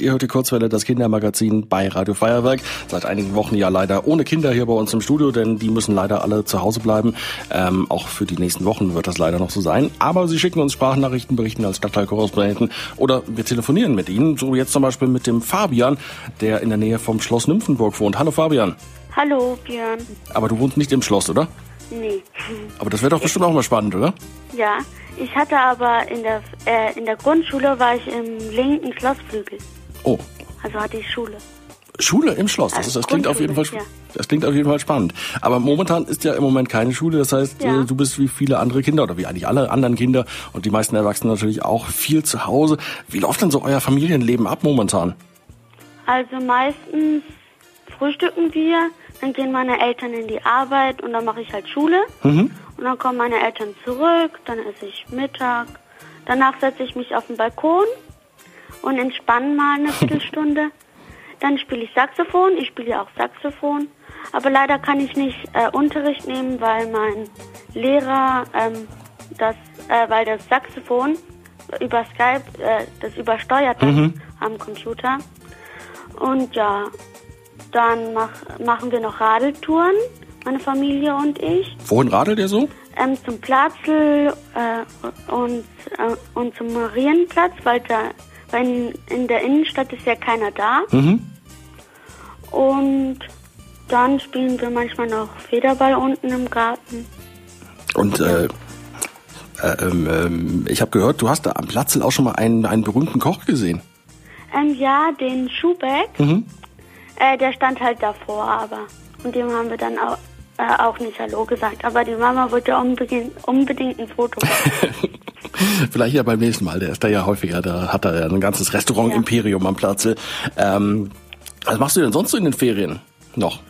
Ihr hört die Kurzwelle, das Kindermagazin bei Radio Feuerwerk. Seit einigen Wochen ja leider ohne Kinder hier bei uns im Studio, denn die müssen leider alle zu Hause bleiben. Ähm, auch für die nächsten Wochen wird das leider noch so sein. Aber sie schicken uns Sprachnachrichten, berichten als Stadtteilkorrespondenten oder wir telefonieren mit ihnen. So jetzt zum Beispiel mit dem Fabian, der in der Nähe vom Schloss Nymphenburg wohnt. Hallo Fabian. Hallo Björn. Aber du wohnst nicht im Schloss, oder? Nee. Aber das wäre doch bestimmt auch mal spannend, oder? Ja, ich hatte aber in der äh, in der Grundschule war ich im linken Schlossflügel. Oh, Also hatte ich Schule. Schule im Schloss. Das, Also ist, das klingt auf jeden Fall, das klingt auf jeden Fall spannend. Aber momentan ist ja im Moment keine Schule. Das heißt, Ja. äh, du bist wie viele andere Kinder oder wie eigentlich alle anderen Kinder und die meisten Erwachsenen natürlich auch viel zu Hause. Wie läuft denn so euer Familienleben ab momentan? Also meistens frühstücken wir, dann gehen meine Eltern in die Arbeit und dann mache ich halt Schule. Und dann kommen meine Eltern zurück, dann esse ich Mittag. Danach setze ich mich auf den Balkon und entspanne mal eine Viertelstunde. Dann spiele ich Saxophon, ich spiele ja auch Saxophon. Aber leider kann ich nicht äh, Unterricht nehmen, weil mein Lehrer ähm, das, äh, weil das Saxophon über Skype, äh, das übersteuert dann am Computer. Und ja, dann mach, machen wir noch Radeltouren, meine Familie und ich. Wohin radelt ihr so? Ähm, zum Platzl äh, und, äh, und zum Marienplatz, weil, da, weil in, der Innenstadt ist ja keiner da. Mhm. Und dann spielen wir manchmal noch Federball unten im Garten. Und äh, äh, ähm, ähm, ich habe gehört, du hast da am Platzl auch schon mal einen, einen berühmten Koch gesehen. Ähm, ja, den Schubeck, Mhm. äh, der stand halt davor, aber und dem haben wir dann auch, äh, auch nicht Hallo gesagt. Aber die Mama wollte unbedingt, unbedingt ein Foto machen. Vielleicht ja beim nächsten Mal. Der ist da ja häufiger. Da hat er ja ein ganzes Restaurant-Imperium am Platze. Ähm, was machst du denn sonst so in den Ferien noch?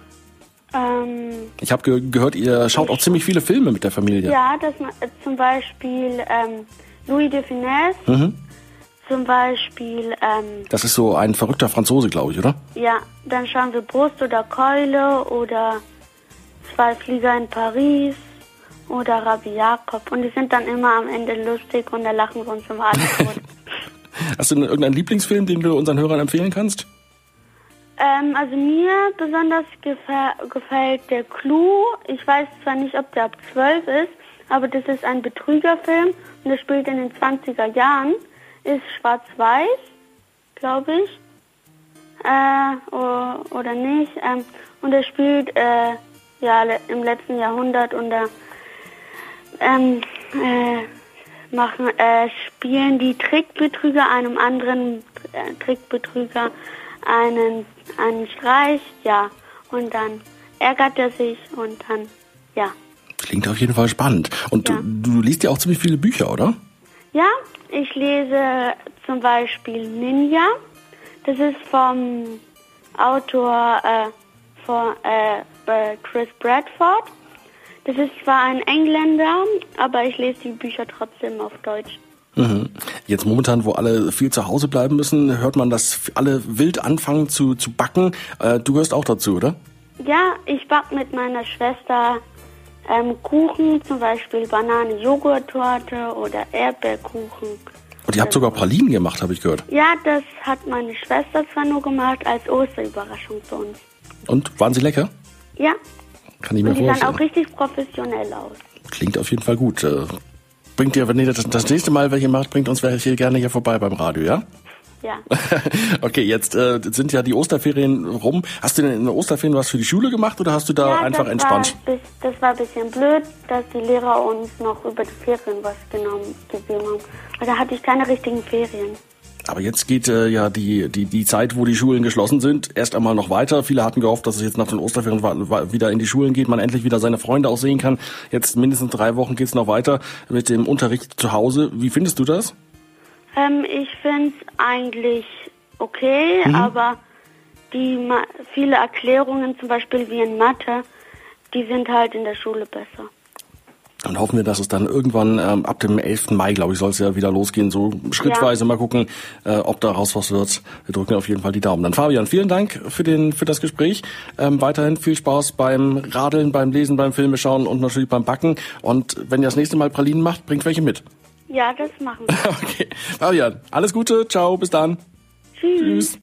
ähm, Ich habe ge gehört, ihr schaut auch ziemlich viele Filme mit der Familie. ja, das äh, zum Beispiel ähm, Louis de Finesse, Mhm. zum Beispiel, ähm, Das ist so ein verrückter Franzose, glaube ich, oder? ja, dann schauen wir Brust oder Keule oder Zwei Flieger in Paris oder Rabbi Jakob. Und die sind dann immer am Ende lustig und da lachen wir uns alle tot. Hast du irgendeinen Lieblingsfilm, den du unseren Hörern empfehlen kannst? Ähm, also mir besonders gefä gefällt der Clou. Ich weiß zwar nicht, ob der ab 12 ist, aber das ist ein Betrügerfilm und der spielt in den 20er Jahren. Ist schwarz-weiß, glaube ich. Äh, oder nicht. Ähm, und er spielt äh, ja im letzten Jahrhundert und da ähm, äh, machen, äh, spielen die Trickbetrüger einem anderen äh, Trickbetrüger einen, einen Streich, ja. Und dann ärgert er sich und dann, ja. Klingt auf jeden Fall spannend. Und Ja. du, du liest ja auch ziemlich viele Bücher, oder? Ja, ich lese zum Beispiel Ninja. Das ist vom Autor äh, von, äh, äh, Chris Bradford. Das ist zwar ein Engländer, aber ich lese die Bücher trotzdem auf Deutsch. Mhm. Jetzt momentan, wo alle viel zu Hause bleiben müssen, hört man, dass alle wild anfangen zu, zu backen. Äh, du gehörst auch dazu, oder? Ja, ich backe mit meiner Schwester ähm, Kuchen, zum Beispiel Banane-Joghurt-Torte oder Erdbeerkuchen. Und ihr habt sogar Pralinen gemacht, habe ich gehört. Ja, das hat meine Schwester zwar nur gemacht als Osterüberraschung für uns. Und waren sie lecker? Ja, Kann ich mir und die sahen vorstellen. auch richtig professionell aus. Klingt auf jeden Fall gut. Äh, bringt ihr, wenn ihr das, das nächste Mal welche macht, bringt uns welche gerne hier vorbei beim Radio, ja? Ja. okay, jetzt äh, sind ja die Osterferien rum. Hast du denn in den Osterferien was für die Schule gemacht oder hast du da ja, einfach das entspannt? War, das war ein bisschen blöd, dass die Lehrer uns noch über die Ferien was genommen, gegeben haben. Da hatte ich keine richtigen Ferien. Aber jetzt geht äh, ja die, die, die Zeit, wo die Schulen geschlossen sind, erst einmal noch weiter. Viele hatten gehofft, dass es jetzt nach den Osterferien wieder in die Schulen geht, man endlich wieder seine Freunde auch sehen kann. Jetzt mindestens drei Wochen geht's noch weiter mit dem Unterricht zu Hause. Wie findest du das? Ähm, ich finde es eigentlich okay, aber die Ma viele Erklärungen, zum Beispiel wie in Mathe, die sind halt in der Schule besser. Dann hoffen wir, dass es dann irgendwann ähm, ab dem 11. Mai, glaube ich, soll es ja wieder losgehen. So schrittweise mal gucken, äh, ob daraus was wird. Wir drücken auf jeden Fall die Daumen. Dann Fabian, vielen Dank für den für das Gespräch. Ähm, weiterhin viel Spaß beim Radeln, beim Lesen, beim Filme schauen und natürlich beim Backen. Und wenn ihr das nächste Mal Pralinen macht, bringt welche mit. Ja, das machen wir. Okay. Fabian, alles Gute, ciao, bis dann. Tschüss. Tschüss.